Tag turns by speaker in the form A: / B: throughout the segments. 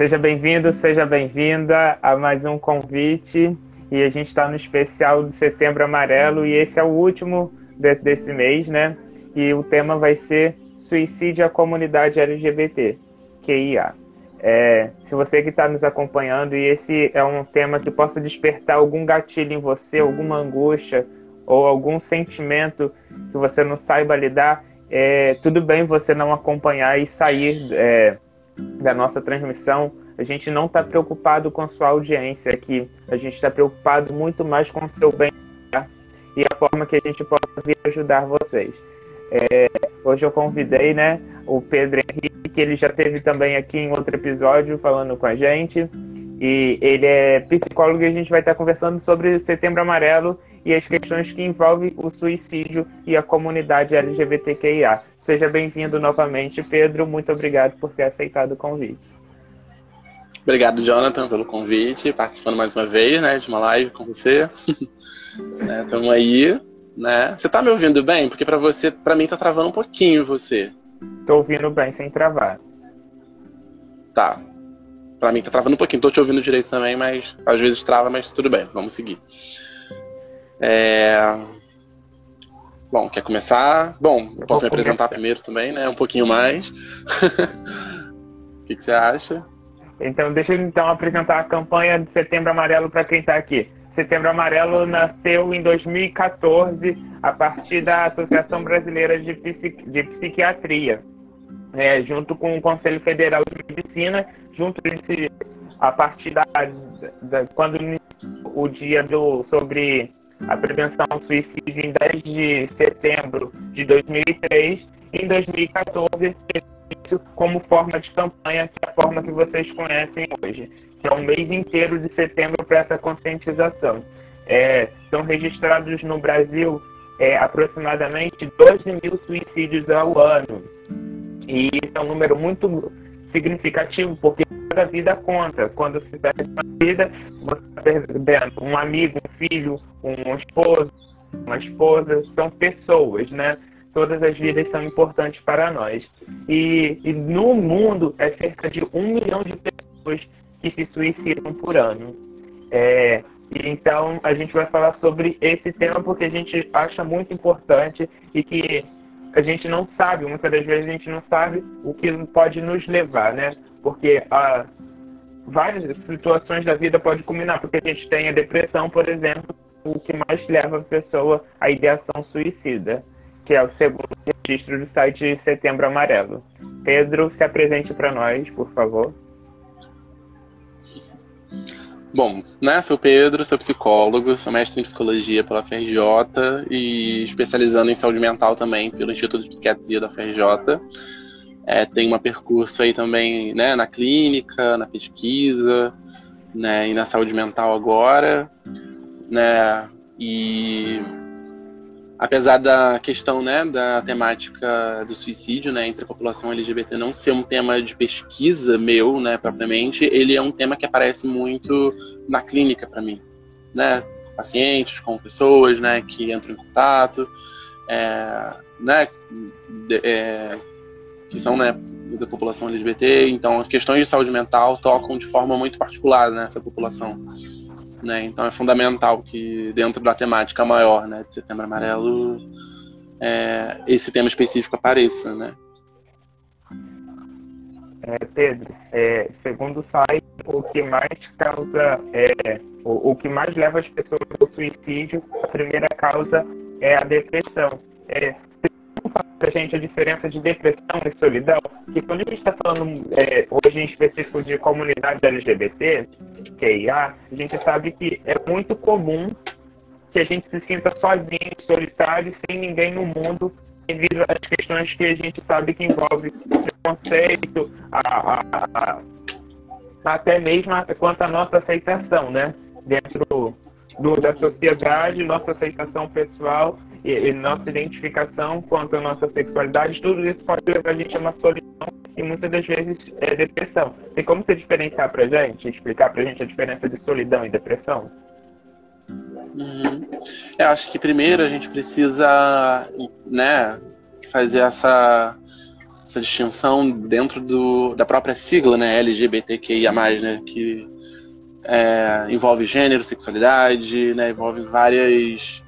A: Seja bem-vindo, seja bem-vinda a mais um convite. E a gente está no especial do Setembro Amarelo e esse é o último de, desse mês, né? E o tema vai ser Suicídio à Comunidade LGBT, QIA. É, se você que está nos acompanhando e esse é um tema que possa despertar algum gatilho em você, alguma angústia ou algum sentimento que você não saiba lidar, é, tudo bem você não acompanhar e sair. É, da nossa transmissão, a gente não está preocupado com sua audiência aqui, a gente está preocupado muito mais com o seu bem e a forma que a gente pode vir ajudar vocês. É, hoje eu convidei né, o Pedro Henrique, ele já teve também aqui em outro episódio falando com a gente. E ele é psicólogo e a gente vai estar conversando sobre Setembro Amarelo e as questões que envolvem o suicídio e a comunidade LGBTQIA. Seja bem-vindo novamente, Pedro. Muito obrigado por ter aceitado o convite.
B: Obrigado, Jonathan, pelo convite, participando mais uma vez, né, de uma live com você. Estamos né, aí, né? Você tá me ouvindo bem? Porque para você, para mim tá travando um pouquinho você.
A: Tô ouvindo bem, sem travar.
B: Tá. Para mim tá travando um pouquinho. Tô te ouvindo direito também, mas às vezes trava, mas tudo bem. Vamos seguir. É... Bom, quer começar? Bom, eu posso me apresentar primeiro também, né? Um pouquinho mais. O que, que, você acha?
A: Então, deixa eu então apresentar a campanha de Setembro Amarelo para quem está aqui. Setembro Amarelo nasceu em 2014 a partir da Associação Brasileira de, Psiqui de Psiquiatria, é, junto com o Conselho Federal de Medicina, junto a partir da, da quando o dia do sobre a prevenção ao suicídio em 10 de setembro de 2003 e em 2014 como forma de campanha, que é a forma que vocês conhecem hoje, é o mês inteiro de setembro para essa conscientização. É, são registrados no Brasil é, aproximadamente 12 mil suicídios ao ano. E isso é um número muito significativo, porque cada vida conta. Quando se perde uma vida, você está perdendo um amigo, um filho, um esposo, uma esposa, são pessoas, né? Todas as vidas são importantes para nós. E, e no mundo é cerca de um milhão de pessoas que se suicidam por ano. É, então a gente vai falar sobre esse tema porque a gente acha muito importante e que a gente não sabe, muitas das vezes a gente não sabe o que pode nos levar, né? Porque ah, várias situações da vida podem culminar, porque a gente tem a depressão, por exemplo, o que mais leva a pessoa à ideação suicida, que é o segundo registro do site Setembro Amarelo. Pedro, se apresente para nós, por favor.
B: Bom, né, sou Pedro, sou psicólogo, sou mestre em psicologia pela FRJ e especializando em saúde mental também pelo Instituto de Psiquiatria da FRJ. É, tem um percurso aí também né, na clínica, na pesquisa, né, e na saúde mental agora, né, e apesar da questão né, da temática do suicídio né, entre a população LGBT não ser um tema de pesquisa meu, né, propriamente, ele é um tema que aparece muito na clínica para mim, né, com pacientes, com pessoas, né, que entram em contato, é, né, de, é, que são, né, da população LGBT, então questões de saúde mental tocam de forma muito particular nessa população. Né? Então é fundamental que dentro da temática maior né, de Setembro Amarelo é, esse tema específico apareça. Né?
A: É, Pedro, é, segundo o site, o que mais causa, é, o, o, que mais leva as pessoas ao suicídio, a primeira causa é a depressão. Para a gente a diferença de depressão e solidão, que quando a gente está falando é, hoje em específico de comunidade LGBT, QIA, a gente sabe que é muito comum que a gente se sinta sozinho, solitário, sem ninguém no mundo, devido às questões que a gente sabe que envolve preconceito, a, a, a, até mesmo quanto à nossa aceitação, né? Dentro do, da sociedade, nossa aceitação pessoal e, e, nossa identificação quanto à nossa sexualidade, tudo isso pode levar a gente a uma solidão e muitas das vezes é depressão. Tem como você diferenciar pra gente, explicar pra gente a diferença de solidão e depressão?
B: Uhum. Eu acho que primeiro a gente precisa né, fazer essa, essa distinção dentro do, da própria sigla né, LGBTQIA, né, que é, envolve gênero, sexualidade, né, envolve várias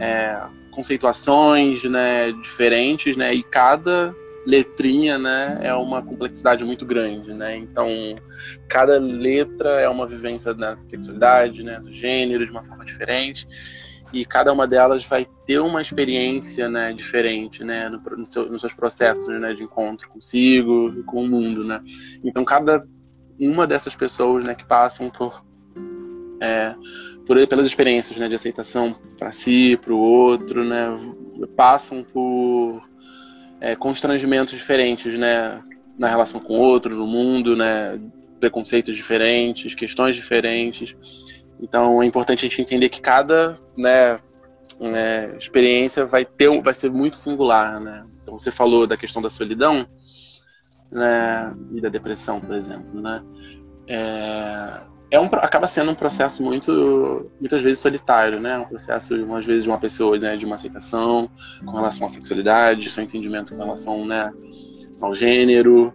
B: é, conceituações né, diferentes, né, e cada letrinha né, é uma complexidade muito grande. Né? Então, cada letra é uma vivência da sexualidade, né, do gênero, de uma forma diferente. E cada uma delas vai ter uma experiência né, diferente né, no, no seu, nos seus processos né, de encontro consigo e com o mundo. Né? Então, cada uma dessas pessoas né, que passam por é, por, pelas experiências né, de aceitação para si, para o outro, né, passam por é, constrangimentos diferentes né, na relação com o outro, no mundo, né, preconceitos diferentes, questões diferentes. Então é importante a gente entender que cada né, é, experiência vai ter, vai ser muito singular, né? Então você falou da questão da solidão, né, e da depressão, por exemplo, né? É, é um, acaba sendo um processo muito, muitas vezes solitário, né? Um processo, às vezes, de uma pessoa, né, de uma aceitação com relação à sexualidade, seu entendimento com relação, né, ao gênero.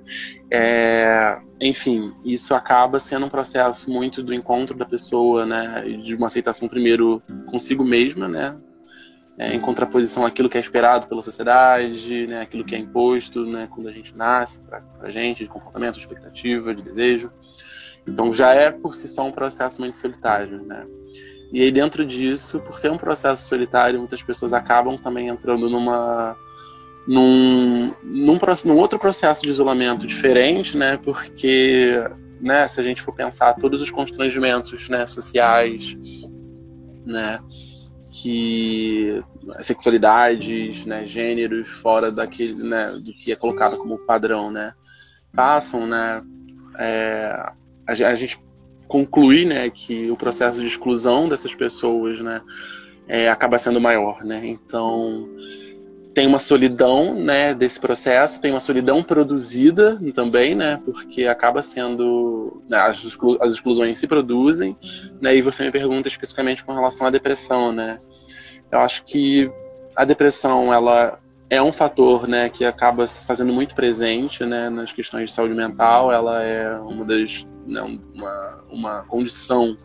B: É, enfim, isso acaba sendo um processo muito do encontro da pessoa, né, de uma aceitação primeiro consigo mesma, né, é, em contraposição àquilo que é esperado pela sociedade, né, aquilo que é imposto, né, quando a gente nasce para a gente, de comportamento, de expectativa, de desejo. Então já é por si só um processo muito solitário, né? E aí dentro disso, por ser um processo solitário, muitas pessoas acabam também entrando numa num, num, num outro processo de isolamento diferente, né? Porque né, se a gente for pensar todos os constrangimentos né, sociais, né, que sexualidades, né, gêneros fora daquele, né, do que é colocado como padrão, né, passam, né, é, a, a gente concluir né, que o processo de exclusão dessas pessoas né, é, acaba sendo maior. Né? Então, tem uma solidão né, desse processo, tem uma solidão produzida também, né, porque acaba sendo. Né, as, exclu as exclusões se produzem, né, e você me pergunta especificamente com relação à depressão. Né? Eu acho que a depressão ela é um fator né, que acaba se fazendo muito presente né, nas questões de saúde mental. Ela é uma das né, uma, uma condição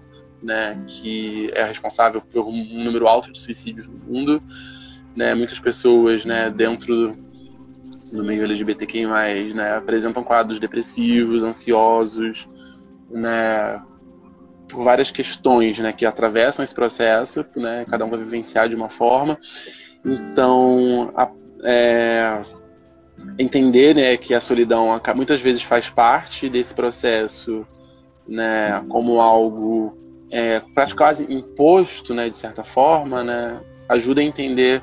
B: né, que é responsável por um número alto de suicídios no mundo. Né, muitas pessoas né, dentro do meio LGBTQI+, né, apresentam quadros depressivos, ansiosos, né, por várias questões né, que atravessam esse processo, né, cada um vai vivenciar de uma forma. Então, a, é, entender né, que a solidão muitas vezes faz parte desse processo né, como algo é, quase imposto, né, de certa forma, né, ajuda a entender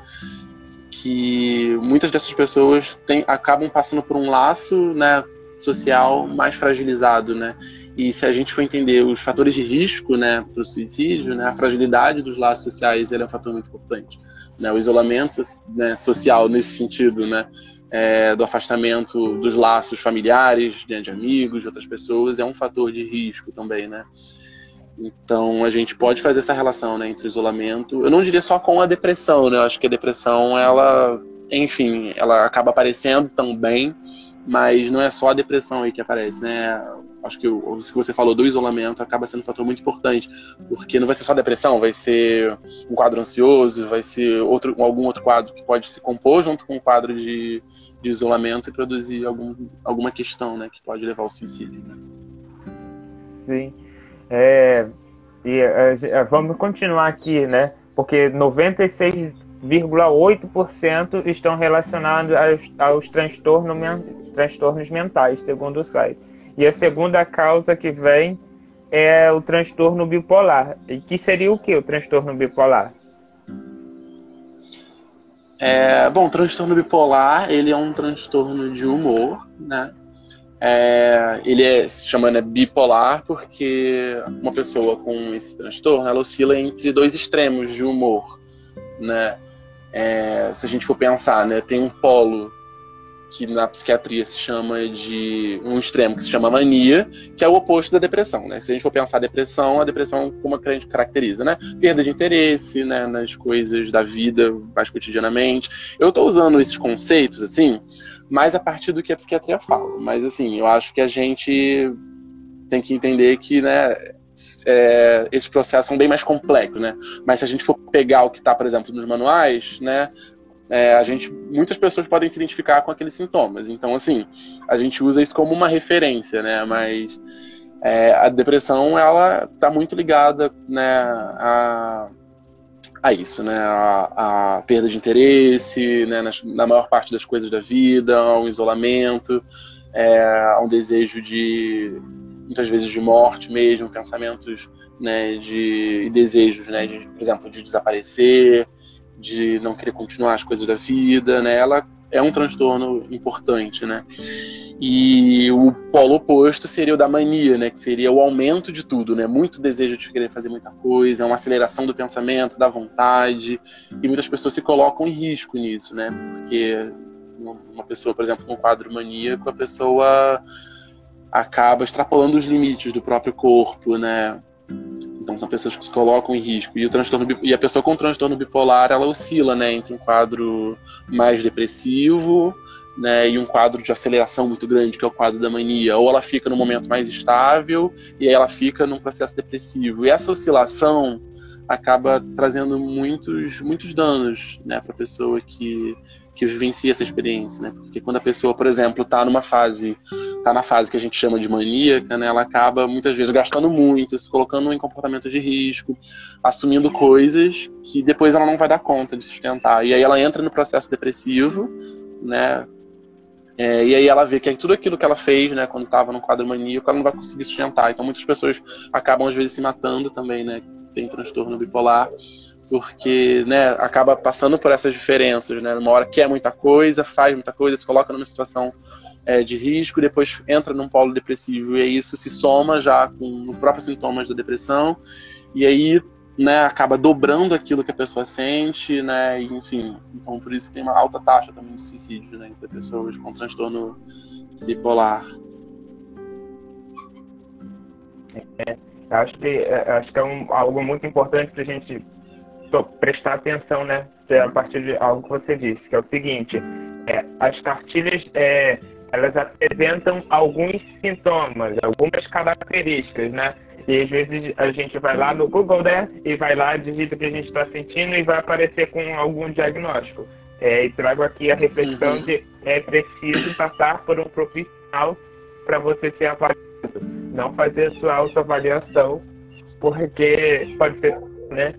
B: que muitas dessas pessoas tem, acabam passando por um laço né, social mais fragilizado, né? E se a gente for entender os fatores de risco, né, para o suicídio, né, a fragilidade dos laços sociais é um fator muito importante. Né? O isolamento né, social nesse sentido, né, é, do afastamento dos laços familiares, né, de amigos, de outras pessoas, é um fator de risco também, né? Então a gente pode fazer essa relação né, entre isolamento. Eu não diria só com a depressão, né? Eu acho que a depressão, ela, enfim, ela acaba aparecendo também, mas não é só a depressão aí que aparece, né? Acho que o, que você falou do isolamento acaba sendo um fator muito importante, porque não vai ser só depressão, vai ser um quadro ansioso, vai ser outro, algum outro quadro que pode se compor junto com um quadro de, de isolamento e produzir algum, alguma questão, né, que pode levar ao suicídio. Né?
A: Sim. É, e é, é vamos continuar aqui, né? Porque 96,8% estão relacionados aos, aos transtornos mentais, segundo o site. E a segunda causa que vem é o transtorno bipolar. E que seria o que o transtorno bipolar?
B: É, bom, transtorno bipolar ele é um transtorno de humor, né? É, ele é, se chama né, bipolar porque uma pessoa com esse transtorno ela oscila entre dois extremos de humor, né? É, se a gente for pensar, né, tem um polo que na psiquiatria se chama de um extremo que se chama mania, que é o oposto da depressão, né? Se a gente for pensar a depressão, a depressão como a gente caracteriza, né? Perda de interesse, né, nas coisas da vida mais cotidianamente. Eu estou usando esses conceitos assim, mais a partir do que a psiquiatria fala, mas assim, eu acho que a gente tem que entender que, né, é, esses processos são bem mais complexos, né? Mas se a gente for pegar o que está, por exemplo, nos manuais, né, é, a gente, muitas pessoas podem se identificar com aqueles sintomas. Então, assim, a gente usa isso como uma referência, né? Mas é, a depressão, ela está muito ligada, né, a, a isso, né? A, a perda de interesse, né, na, na, maior parte das coisas da vida, a um isolamento, é, a um desejo de muitas vezes de morte mesmo, pensamentos, né, de desejos, né, de, por exemplo, de desaparecer, de não querer continuar as coisas da vida, né? Ela é um transtorno importante, né? E o polo oposto seria o da mania, né? Que seria o aumento de tudo, né? Muito desejo de querer fazer muita coisa, uma aceleração do pensamento, da vontade. E muitas pessoas se colocam em risco nisso, né? Porque uma pessoa, por exemplo, com um quadro maníaco, a pessoa acaba extrapolando os limites do próprio corpo, né? Então são pessoas que se colocam em risco. E, o transtorno, e a pessoa com transtorno bipolar, ela oscila né, entre um quadro mais depressivo né, e um quadro de aceleração muito grande, que é o quadro da mania. Ou ela fica no momento mais estável e aí ela fica num processo depressivo. E essa oscilação acaba trazendo muitos, muitos danos né, para a pessoa que, que vivencia essa experiência, né? Porque quando a pessoa, por exemplo, está numa fase, está na fase que a gente chama de maníaca, né? Ela acaba muitas vezes gastando muito, se colocando em comportamentos de risco, assumindo coisas que depois ela não vai dar conta de sustentar. E aí ela entra no processo depressivo, né? É, e aí ela vê que tudo aquilo que ela fez, né, quando estava no quadro maníaco, ela não vai conseguir sustentar. Então muitas pessoas acabam às vezes se matando também, né? Tem transtorno bipolar porque né, acaba passando por essas diferenças, né? Uma hora quer muita coisa, faz muita coisa, se coloca numa situação é, de risco, depois entra num polo depressivo e aí isso se soma já com os próprios sintomas da depressão e aí né, acaba dobrando aquilo que a pessoa sente, né? Enfim, então por isso tem uma alta taxa também de suicídio, né, entre pessoas com transtorno bipolar.
A: É, acho que é, acho que é um, algo muito importante para a gente prestar atenção, né? A partir de algo que você disse, que é o seguinte: é, as cartilhas é, elas apresentam alguns sintomas, algumas características, né? E às vezes a gente vai lá no Google, né? E vai lá, digita o que a gente está sentindo e vai aparecer com algum diagnóstico. É, e trago aqui a reflexão uhum. de é preciso passar por um profissional para você ser avaliado. Não fazer sua autoavaliação, porque pode ser, né?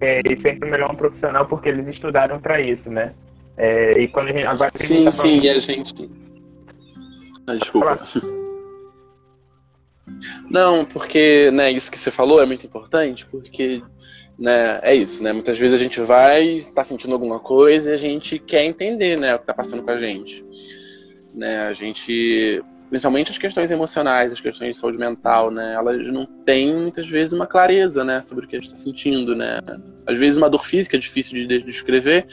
A: É, e sempre melhor um profissional porque eles estudaram para isso, né? É, e quando a gente, agora
B: sim, a gente tá sim, falando... e a gente. Ah, desculpa. Não, porque né, isso que você falou é muito importante, porque né, é isso, né? Muitas vezes a gente vai, tá sentindo alguma coisa e a gente quer entender né, o que tá passando com a gente. Né, a gente principalmente as questões emocionais, as questões de saúde mental, né? Elas não têm muitas vezes uma clareza, né, sobre o que a gente está sentindo, né? Às vezes uma dor física é difícil de descrever,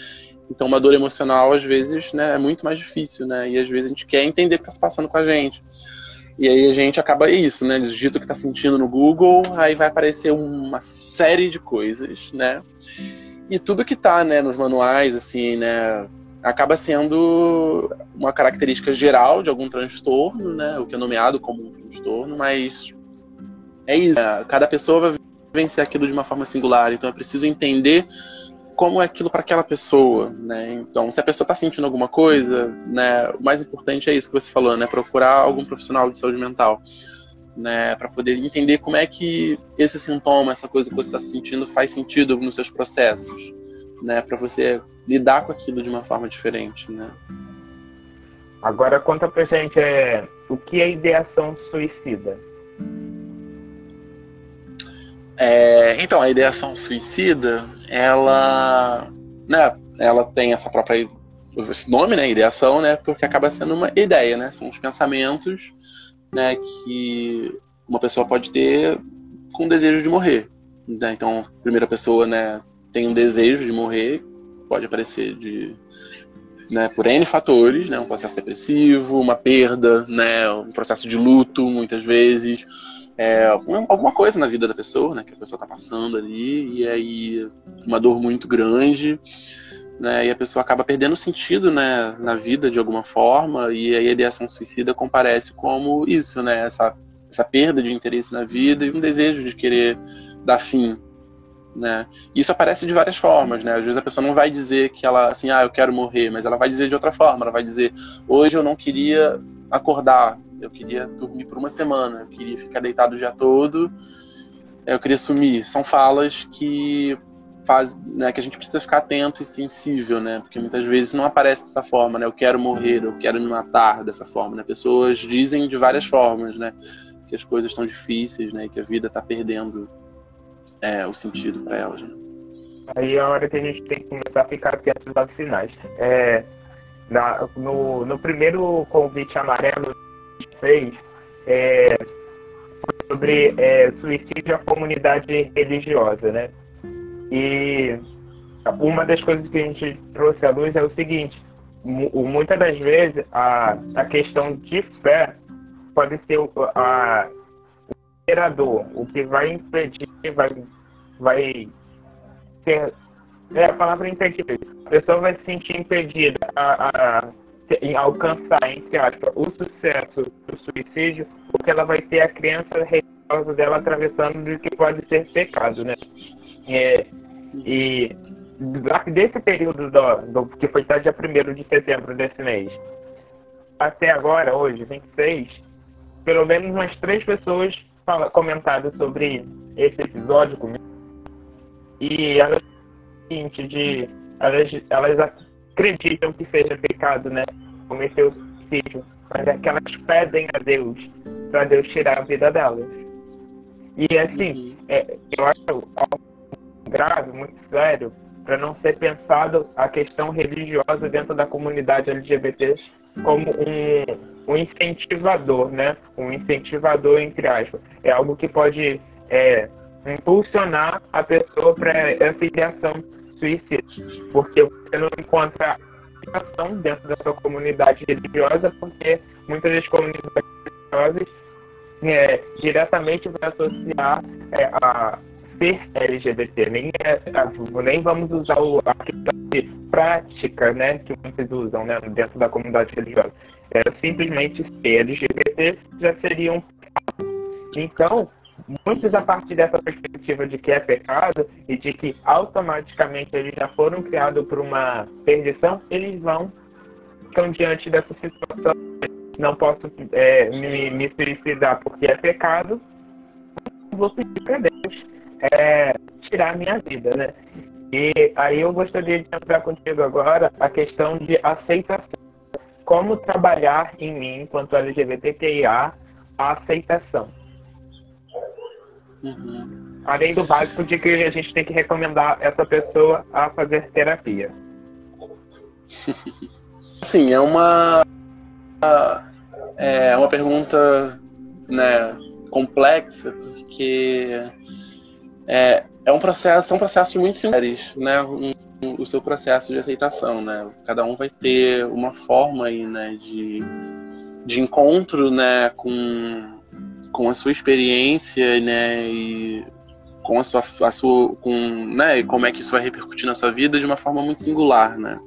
B: então uma dor emocional às vezes, né, é muito mais difícil, né? E às vezes a gente quer entender o que está se passando com a gente. E aí a gente acaba isso, né? Digita o que está sentindo no Google, aí vai aparecer uma série de coisas, né? E tudo que está, né, nos manuais, assim, né, acaba sendo uma característica geral de algum transtorno, né? O que é nomeado como um transtorno, mas é isso. Né? Cada pessoa vai vencer aquilo de uma forma singular, então é preciso entender como é aquilo para aquela pessoa, né? Então, se a pessoa está sentindo alguma coisa, né, o mais importante é isso que você falou, né? Procurar algum profissional de saúde mental, né, para poder entender como é que esse sintoma, essa coisa que você está sentindo, faz sentido nos seus processos, né? Para você lidar com aquilo de uma forma diferente, né?
A: Agora conta pra gente é, o que é ideação suicida.
B: É, então, a ideação suicida, ela, né, ela tem essa própria esse nome, né, ideação, né, porque acaba sendo uma ideia, né, são os pensamentos, né, que uma pessoa pode ter com desejo de morrer. Né? Então, primeira pessoa, né, tem um desejo de morrer, pode aparecer de né, por N fatores, né, um processo depressivo, uma perda, né, um processo de luto, muitas vezes, é, alguma coisa na vida da pessoa, né, que a pessoa está passando ali, e aí uma dor muito grande, né, e a pessoa acaba perdendo sentido, né, na vida de alguma forma, e aí a ideação suicida comparece como isso, né, essa, essa perda de interesse na vida e um desejo de querer dar fim, né? Isso aparece de várias formas, né? Às vezes a pessoa não vai dizer que ela, assim, ah, eu quero morrer, mas ela vai dizer de outra forma. Ela vai dizer, hoje eu não queria acordar, eu queria dormir por uma semana, eu queria ficar deitado o dia todo, eu queria sumir. São falas que faz, né, que a gente precisa ficar atento e sensível, né? Porque muitas vezes não aparece dessa forma, né? Eu quero morrer, eu quero me matar dessa forma, né? Pessoas dizem de várias formas, né? Que as coisas estão difíceis, né? Que a vida está perdendo é, o sentido para elas. Né?
A: Aí é a hora que a gente tem que começar a ficar atento aos sinais. É, na, no, no primeiro convite amarelo que fez, é, sobre é, suicídio à comunidade religiosa, né? E uma das coisas que a gente trouxe à luz é o seguinte: muitas das vezes a, a questão de fé pode ser a, gerador, o que vai impedir, vai, vai ser. É a palavra impedir. A pessoa vai se sentir impedida a, a, em alcançar, entre aspas, o sucesso do suicídio, porque ela vai ter a criança religiosa dela atravessando o que pode ser pecado, né? É, e desse período do, do, que foi até dia 1 de setembro desse mês, até agora, hoje, 26, pelo menos umas três pessoas fala, comentado sobre esse episódio comigo. E elas, seguinte, de, elas, elas acreditam que seja pecado, né? Cometer o suicídio. Mas é que elas pedem a Deus para Deus tirar a vida delas. E assim, é, eu acho algo grave, muito sério, para não ser pensado a questão religiosa dentro da comunidade LGBT como um, um incentivador, né? Um incentivador, entre aspas. É algo que pode é, impulsionar a pessoa para essa ideação suicida, porque você não encontra ação dentro da sua comunidade religiosa, porque muitas das comunidades religiosas é, diretamente vai associar é, a ser LGBT, nem, é, nem vamos usar o, a questão de prática, né, que muitos usam, né, dentro da comunidade religiosa. É, simplesmente ser LGBT já seriam então, muitos a partir dessa perspectiva de que é pecado e de que automaticamente eles já foram criados por uma perdição, eles vão estão diante dessa situação. Não posso é, me, me suicidar porque é pecado, vou pedir para Deus é, tirar a minha vida, né? E aí eu gostaria de entrar contigo agora a questão de aceitação. Como trabalhar em mim, enquanto LGBTQIA, a aceitação. Uhum. Além do básico de que a gente tem que recomendar essa pessoa a fazer terapia.
B: Sim, é uma é uma pergunta né, complexa porque é, é um processo, são processos muito similares, né? Um, um, o seu processo de aceitação, né? Cada um vai ter uma forma aí, né, de, de encontro, né, com, com a sua experiência, né, e com a sua, a sua com, né, e como é que isso vai repercutir na sua vida de uma forma muito singular, né?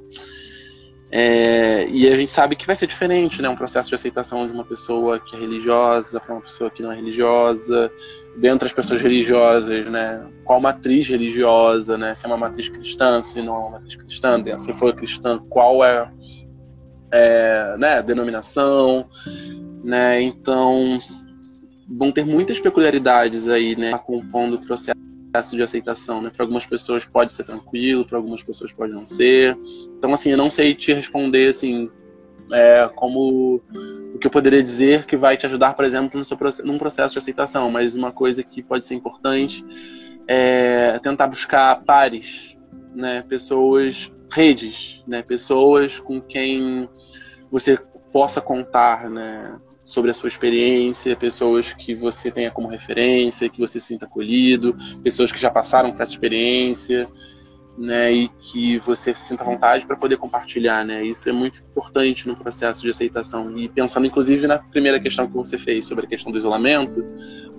B: É, e a gente sabe que vai ser diferente, né? Um processo de aceitação de uma pessoa que é religiosa para uma pessoa que não é religiosa, dentro das pessoas religiosas, né? Qual matriz religiosa, né? Se é uma matriz cristã, se não é uma matriz cristã, se for cristã, qual é, é né, denominação, né? Então vão ter muitas peculiaridades aí, né? Compondo o processo de aceitação, né? Para algumas pessoas pode ser tranquilo, para algumas pessoas pode não ser. Então, assim, eu não sei te responder, assim, é, como o que eu poderia dizer que vai te ajudar, por exemplo, no seu, num processo de aceitação, mas uma coisa que pode ser importante é tentar buscar pares, né? Pessoas, redes, né? Pessoas com quem você possa contar, né? Sobre a sua experiência, pessoas que você tenha como referência, que você sinta acolhido, pessoas que já passaram por essa experiência, né, e que você sinta vontade para poder compartilhar, né? Isso é muito importante no processo de aceitação. E pensando inclusive na primeira questão que você fez sobre a questão do isolamento,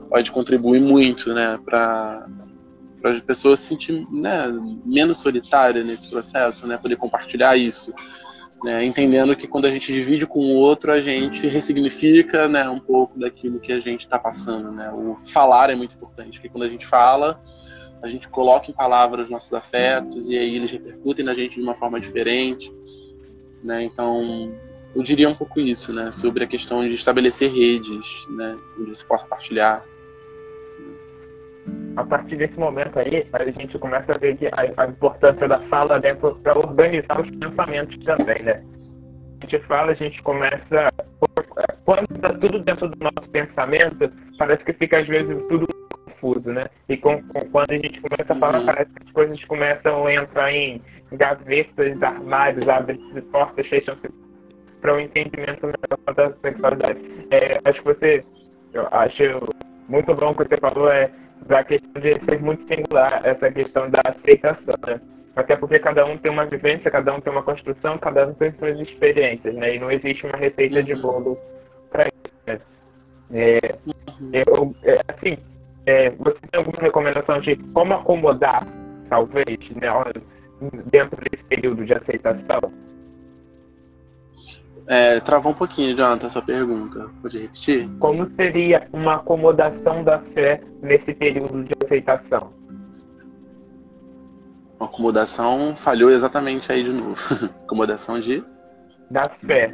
B: pode contribuir muito, né, para para as pessoas se sentir né, menos solitárias nesse processo, né, poder compartilhar isso né, entendendo que quando a gente divide com o outro, a gente ressignifica né, um pouco daquilo que a gente está passando. Né? O falar é muito importante, porque quando a gente fala, a gente coloca em palavras nossos afetos e aí eles repercutem na gente de uma forma diferente. Né? Então, eu diria um pouco isso, né, sobre a questão de estabelecer redes, né, onde você possa partilhar
A: a partir desse momento aí, a gente começa a ver que a, a importância da fala né, para organizar os pensamentos também, né? A gente fala, a gente começa. Quando está tudo dentro do nosso pensamento, parece que fica às vezes tudo confuso, né? E com, com, quando a gente começa a falar, uhum. parece que as coisas começam a entrar em gavetas, armários, abrem-se portas, fecham-se para o um entendimento da sexualidade. É, acho que você, eu acho muito bom o que você falou, é da questão de ser muito singular, essa questão da aceitação, né? Até porque cada um tem uma vivência, cada um tem uma construção, cada um tem suas experiências, né? E não existe uma receita de bolo para isso, né? É, eu, é, assim, é, você tem alguma recomendação de como acomodar, talvez, né, dentro desse período de aceitação?
B: É, travou um pouquinho, Jonathan, a sua pergunta. Pode repetir?
A: Como seria uma acomodação da fé nesse período de aceitação?
B: Uma acomodação falhou exatamente aí de novo. acomodação de?
A: Da fé.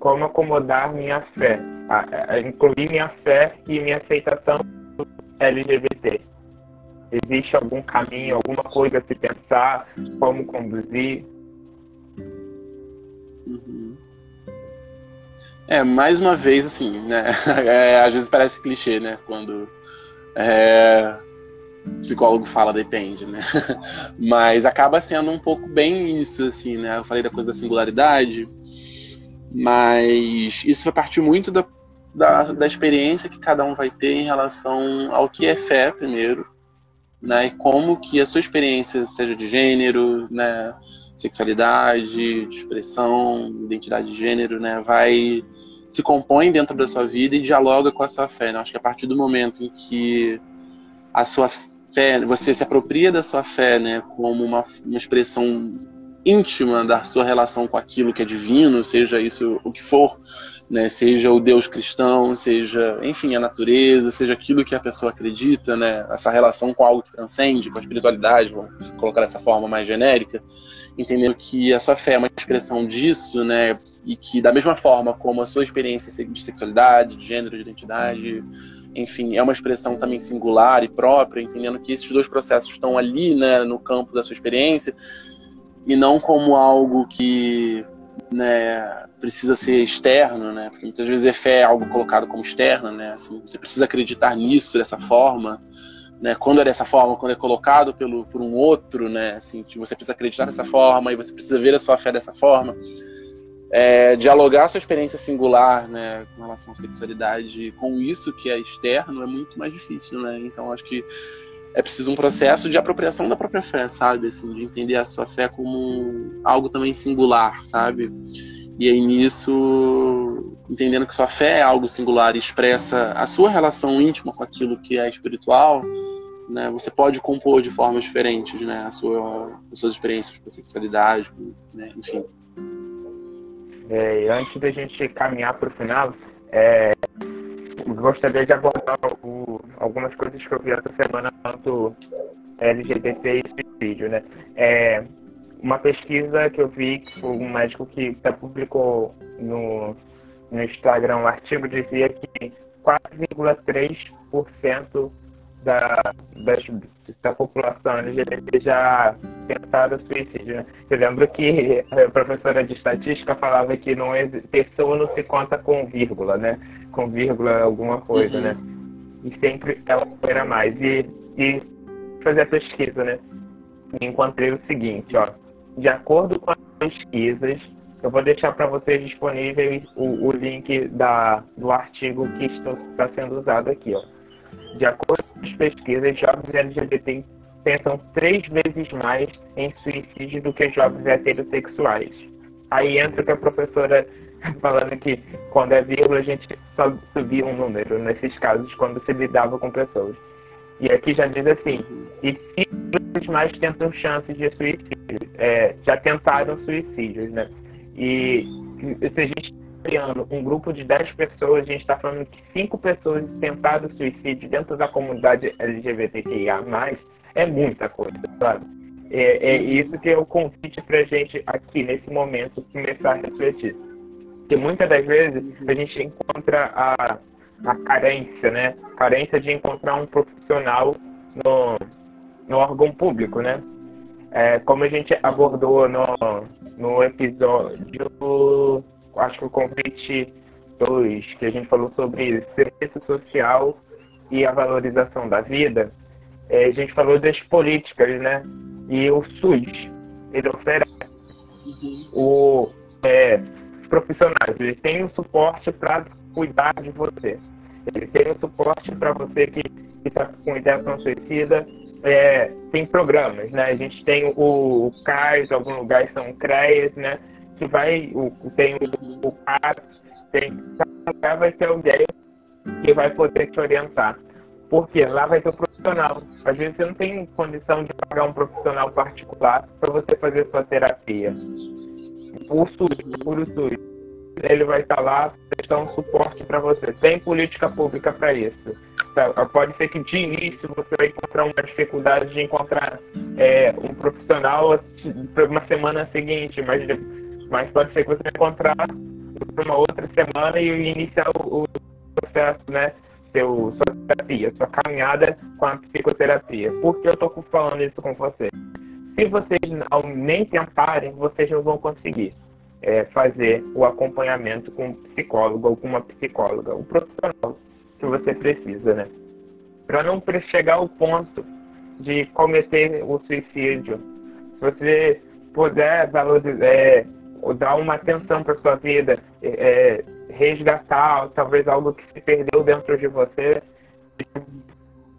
A: Como acomodar minha fé? A, a, incluir minha fé e minha aceitação LGBT. Existe algum caminho, alguma coisa a se pensar? Como conduzir?
B: Uhum. É, mais uma vez, assim, né? É, às vezes parece clichê, né? Quando é, o psicólogo fala depende, né? Mas acaba sendo um pouco bem isso, assim, né? Eu falei da coisa da singularidade, mas isso vai partir muito da, da, da experiência que cada um vai ter em relação ao que é fé, primeiro, né? E como que a sua experiência, seja de gênero, né? Sexualidade, de expressão, identidade de gênero, né, vai se compõe dentro da sua vida e dialoga com a sua fé. Né? Acho que a partir do momento em que a sua fé, você se apropria da sua fé, né, como uma, uma expressão íntima da sua relação com aquilo que é divino, seja isso o que for, né, seja o Deus cristão, seja, enfim, a natureza, seja aquilo que a pessoa acredita, né, essa relação com algo que transcende, com a espiritualidade, vamos colocar dessa forma mais genérica, entendendo que a sua fé é uma expressão disso, né, e que da mesma forma como a sua experiência de sexualidade, de gênero, de identidade, enfim, é uma expressão também singular e própria, entendendo que esses dois processos estão ali, né, no campo da sua experiência, e não como algo que né, precisa ser externo, né? Porque muitas vezes a fé é algo colocado como externo, né? Assim, você precisa acreditar nisso dessa forma, né? Quando é dessa forma, quando é colocado pelo por um outro, né? Assim, você precisa acreditar dessa forma e você precisa ver a sua fé dessa forma. É, dialogar a sua experiência singular, né, com relação à sexualidade, com isso que é externo é muito mais difícil, né? Então acho que é preciso um processo de apropriação da própria fé, sabe? Assim, de entender a sua fé como algo também singular, sabe? E aí nisso, entendendo que sua fé é algo singular e expressa a sua relação íntima com aquilo que é espiritual, né? Você pode compor de formas diferentes, né? A sua, as suas experiências com a sexualidade, né? enfim.
A: É, antes da gente caminhar para o final, é, gostaria de abordar o, algumas coisas que eu vi essa semana quanto LGBT e suicídio, né? É, uma pesquisa que eu vi, um médico que até publicou no, no Instagram um artigo, dizia que 4,3% da, da população LGBT já tentaram suicídio. Né? Eu lembro que a professora de estatística falava que não pessoa não se conta com vírgula, né? Com vírgula alguma coisa, né? uhum. né? E sempre ela era mais. E, e fazer a pesquisa, né? E encontrei o seguinte, ó. De acordo com as pesquisas, eu vou deixar para vocês disponível o, o, link da, do artigo que está sendo usado aqui, ó de acordo com as pesquisas, jovens LGBT pensam três vezes mais em suicídio do que jovens heterossexuais. Aí entra o que a professora falando que quando é vírgula a gente só subia um número nesses casos quando se lidava com pessoas. E aqui já diz assim, e cinco vezes mais tentam chances de suicídio, é, já tentaram suicídios, né? E se a gente criando um grupo de 10 pessoas, a gente está falando que 5 pessoas tentaram suicídio dentro da comunidade LGBTQIA+, é muita coisa, sabe? É, é isso que é o convite para a gente aqui, nesse momento, começar a refletir. Porque muitas das vezes a gente encontra a, a carência, né? Carência de encontrar um profissional no, no órgão público, né? É, como a gente abordou no, no episódio acho que o convite 2, que a gente falou sobre serviço social e a valorização da vida, é, a gente falou das políticas, né? E o SUS, ele oferece uhum. o é, profissionais, ele tem o suporte para cuidar de você. Ele tem o suporte para você que está com ideação suicida. É, tem programas, né? A gente tem o, o CAIS, alguns lugares são CREAS, né? que vai, o, tem o, o cara, tem, lá vai ter alguém que vai poder te orientar. Porque lá vai ter o profissional. Às vezes você não tem condição de pagar um profissional particular para você fazer sua terapia. O SUS, por SUS, ele vai estar lá, prestar um suporte para você. Tem política pública para isso. Tá, pode ser que de início você vai encontrar uma dificuldade de encontrar é, um profissional para uma semana seguinte, mas mas pode ser que você encontrar uma outra semana e iniciar o, o processo, né? Seu, sua terapia, sua caminhada com a psicoterapia. Por que eu estou falando isso com vocês? Se vocês nem tentarem, vocês não vão conseguir é, fazer o acompanhamento com um psicólogo ou com uma psicóloga, o profissional que você precisa, né? Para não chegar ao ponto de cometer o suicídio. Se você puder valorizar, é, dar uma atenção para sua vida, é, é, resgatar talvez algo que se perdeu dentro de você,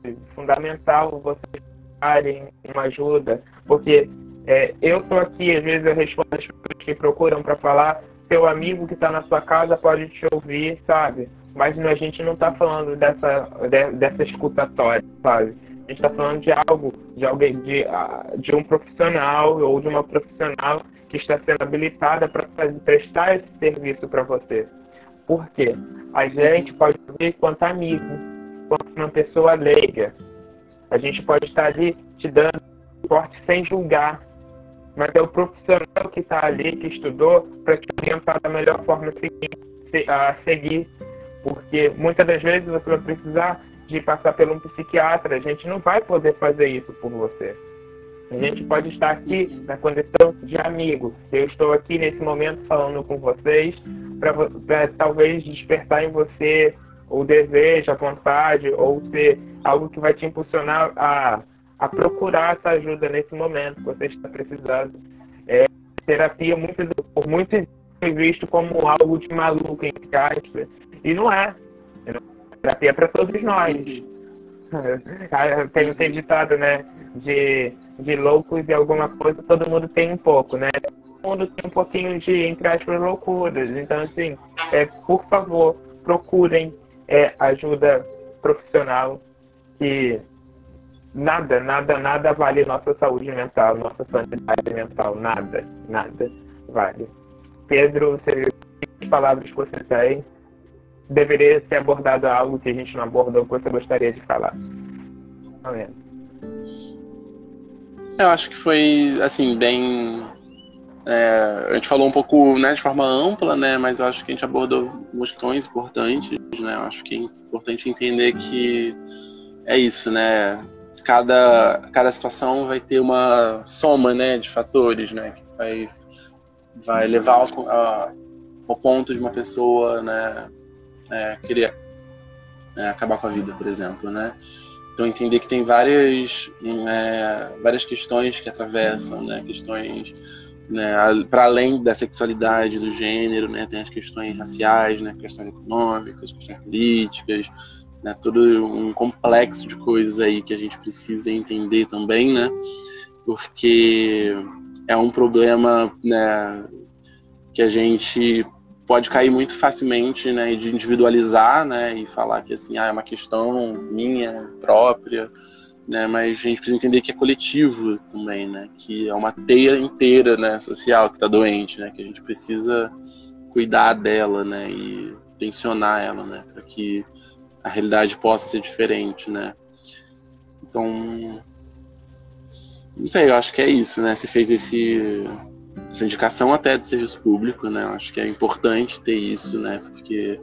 A: é fundamental vocês darem uma ajuda, porque é, eu estou aqui, às vezes eu respondo as pessoas que procuram para falar, seu amigo que está na sua casa pode te ouvir, sabe? Mas a gente não está falando dessa, de, dessa escutatória, sabe? A gente está falando de algo, de alguém, de, ah, de um profissional ou de uma profissional que está sendo habilitada para prestar esse serviço para você. Por quê? A gente pode ver quanto amigo, quanto uma pessoa leiga. A gente pode estar ali te dando suporte sem julgar. Mas é o profissional que está ali, que estudou, para te orientar da melhor forma a seguir. Porque muitas das vezes você vai precisar de passar por um psiquiatra. A gente não vai poder fazer isso por você. A gente pode estar aqui na condição de amigo. Eu estou aqui nesse momento falando com vocês para talvez despertar em você o desejo, a vontade, ou ser algo que vai te impulsionar a, a procurar essa ajuda nesse momento que você está precisando. É, terapia muito, por muitos foi visto como algo de maluco, em aspas, e não é. Terapia é para todos nós. Tem um ditado, né? De, de loucos e alguma coisa, todo mundo tem um pouco, né? Todo mundo tem um pouquinho de, entre aspas, loucuras. Então, assim, é, por favor, procurem é, ajuda profissional que nada, nada, nada vale nossa saúde mental, nossa sanidade mental, nada, nada vale. Pedro, você, que palavras que você tem? Deveria ser abordado algo que a gente não abordou que você gostaria de falar? Amém.
B: Eu acho que foi, assim, bem. É, a gente falou um pouco né, de forma ampla, né, mas eu acho que a gente abordou questões importantes. Né, eu acho que é importante entender que é isso, né? Cada, cada situação vai ter uma soma né, de fatores, né? Que vai, vai levar ao, a, ao ponto de uma pessoa né, é, querer é, acabar com a vida, por exemplo, né? Então entender que tem várias, é, várias questões que atravessam, né? Questões né, para além da sexualidade, do gênero, né? Tem as questões raciais, né? Questões econômicas, questões políticas, né? Todo um complexo de coisas aí que a gente precisa entender também, né? Porque é um problema, né? Que a gente pode cair muito facilmente, né, de individualizar, né, e falar que assim, ah, é uma questão minha própria, né, mas a gente precisa entender que é coletivo também, né, que é uma teia inteira, né, social que está doente, né, que a gente precisa cuidar dela, né, e tensionar ela, né, para que a realidade possa ser diferente, né. Então, não sei, eu acho que é isso, né. Você fez esse essa indicação até do serviço público, né? Eu acho que é importante ter isso, né? Porque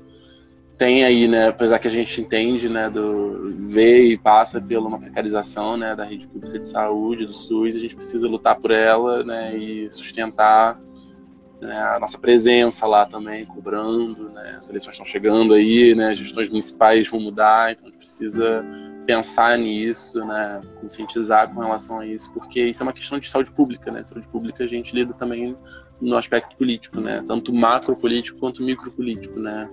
B: tem aí, né, apesar que a gente entende, né, do vê e passa pela uma precarização, né, da rede pública de saúde, do SUS, a gente precisa lutar por ela, né, e sustentar né, a nossa presença lá também, cobrando, né, as eleições estão chegando aí, né, as gestões municipais vão mudar, então a gente precisa pensar nisso, né, conscientizar com relação a isso, porque isso é uma questão de saúde pública, né? Saúde pública a gente lida também no aspecto político, né? Tanto macro político quanto micro político, né?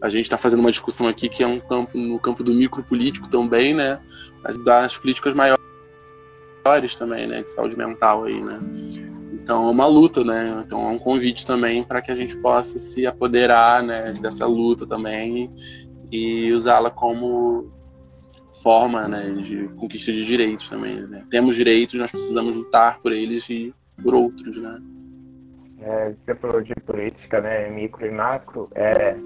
B: A gente está fazendo uma discussão aqui que é um campo no campo do micro político também, né? Das políticas maiores também, né? De saúde mental aí, né? Então é uma luta, né? Então é um convite também para que a gente possa se apoderar, né? Dessa luta também e usá-la como forma né, de conquista de direitos também. Né? Temos direitos, nós precisamos lutar por eles e por outros, né?
A: É, você falou de política, né, micro e macro, é,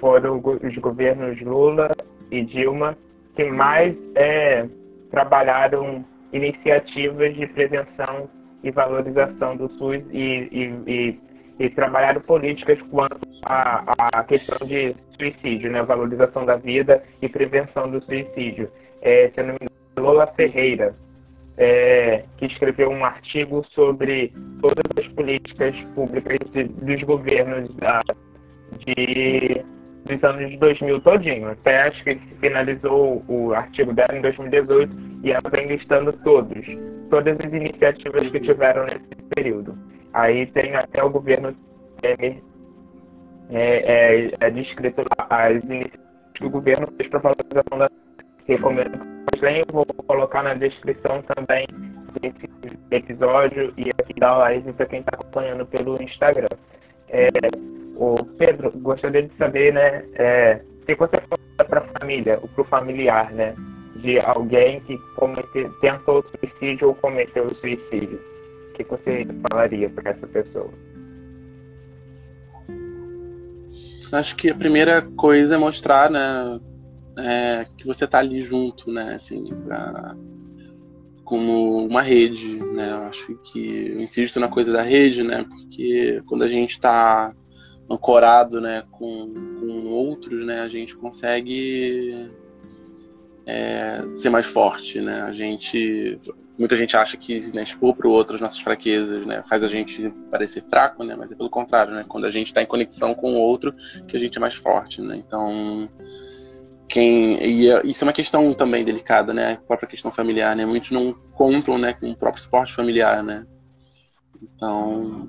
A: foram os governos Lula e Dilma que mais é, trabalharam iniciativas de prevenção e valorização do SUS e, e, e, e trabalharam políticas quanto à questão de suicídio, né? Valorização da vida e prevenção do suicídio. É, se eu não me engano, Lola Ferreira, é, que escreveu um artigo sobre todas as políticas públicas de, dos governos da, de, dos anos de 2000 todinho. Até acho que finalizou o artigo dela em 2018 e ela vem listando todos, todas as iniciativas que tiveram nesse período. Aí tem até o governo Temer é, é, é descrito as iniciativas que o governo fez para valorização da recomendo que vou colocar na descrição também desse episódio e aqui da live para quem está acompanhando pelo Instagram. É, o Pedro, gostaria de saber, né, é, se você fala para a família, para o familiar, né, de alguém que comete, tentou suicídio ou cometeu suicídio, o que você falaria para essa pessoa?
B: Acho que a primeira coisa é mostrar, né, é, que você tá ali junto, né, assim, pra, como uma rede, né, eu acho que eu insisto na coisa da rede, né, porque quando a gente está ancorado, né, com, com outros, né, a gente consegue é, ser mais forte, né, a gente muita gente acha que né, expor para o outro as nossas fraquezas né, faz a gente parecer fraco, né, mas é pelo contrário, né, quando a gente está em conexão com o outro que a gente é mais forte, né, então quem e é, isso é uma questão também delicada, né, a própria questão familiar, né, muitos não contam, né, com o próprio suporte familiar, né, então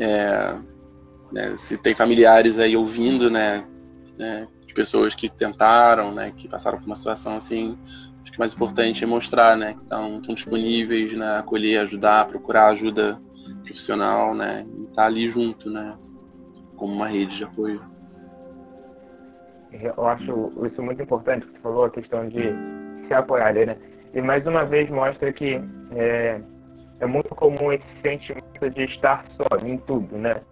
B: é, né, se tem familiares aí ouvindo, né, né de pessoas que tentaram, né, que passaram por uma situação assim acho que o mais importante é mostrar, né, que estão, disponíveis, né, acolher, ajudar, procurar ajuda profissional, né, e estar tá ali junto, né, como uma rede de apoio.
A: Eu acho isso muito importante que você falou, a questão de se apoiar, né? E mais uma vez mostra que é, é muito comum esse sentimento de estar só em tudo, né?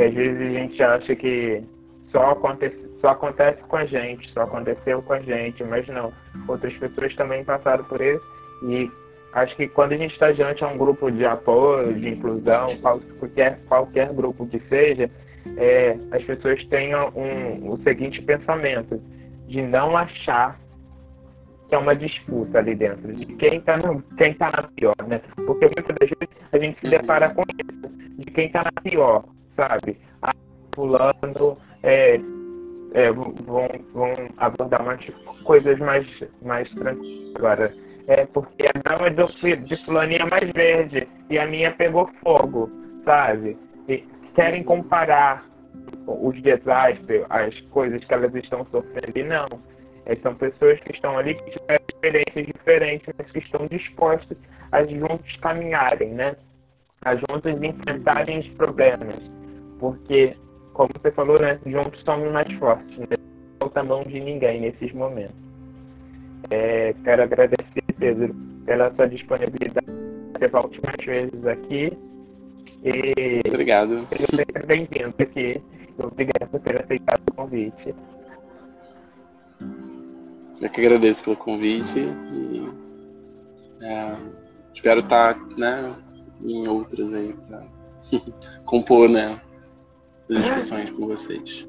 A: E às vezes a gente acha que só acontece, só acontece com a gente, só aconteceu com a gente, mas não. Outras pessoas também passaram por isso e acho que quando a gente está diante a um grupo de apoio, de inclusão, qualquer, qualquer grupo que seja, é, as pessoas tenham um, o seguinte pensamento, de não achar que é uma disputa ali dentro, de quem está tá na pior, né? Porque muitas das vezes a gente se depara com isso, de quem está na pior, sabe? Ah, fulano é, é, vão, vão abordar umas coisas mais, mais tranquilas agora. É porque a dama de fulaninha é mais verde e a minha pegou fogo, sabe? E querem comparar os desastres, as coisas que elas estão sofrendo. E não. É, são pessoas que estão ali que tiveram experiências diferentes, mas que estão dispostas a juntos caminharem, né? A juntos enfrentarem os problemas. Porque, como você falou, né? Juntos somos mais fortes. Né? Não falta mão de ninguém nesses momentos. É, quero agradecer, Pedro, pela sua disponibilidade. Você volte mais vezes aqui. E
B: Obrigado.
A: Seja sempre bem-vindo aqui. Obrigado por ter aceitado o convite.
B: Eu que agradeço pelo convite e é, espero estar né, em outras aí para compor né, as discussões com vocês.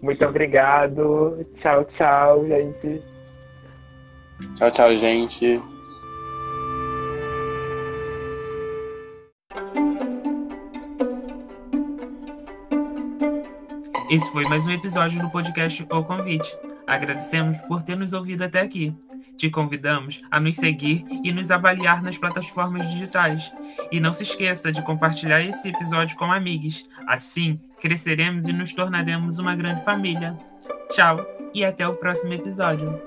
A: Muito obrigado. Tchau, tchau, gente.
B: Tchau, tchau, gente.
C: Esse foi mais um episódio do podcast O Convite. Agradecemos por ter nos ouvido até aqui. Te convidamos a nos seguir e nos avaliar nas plataformas digitais. E não se esqueça de compartilhar esse episódio com amigos. Assim, cresceremos e nos tornaremos uma grande família. Tchau e até o próximo episódio.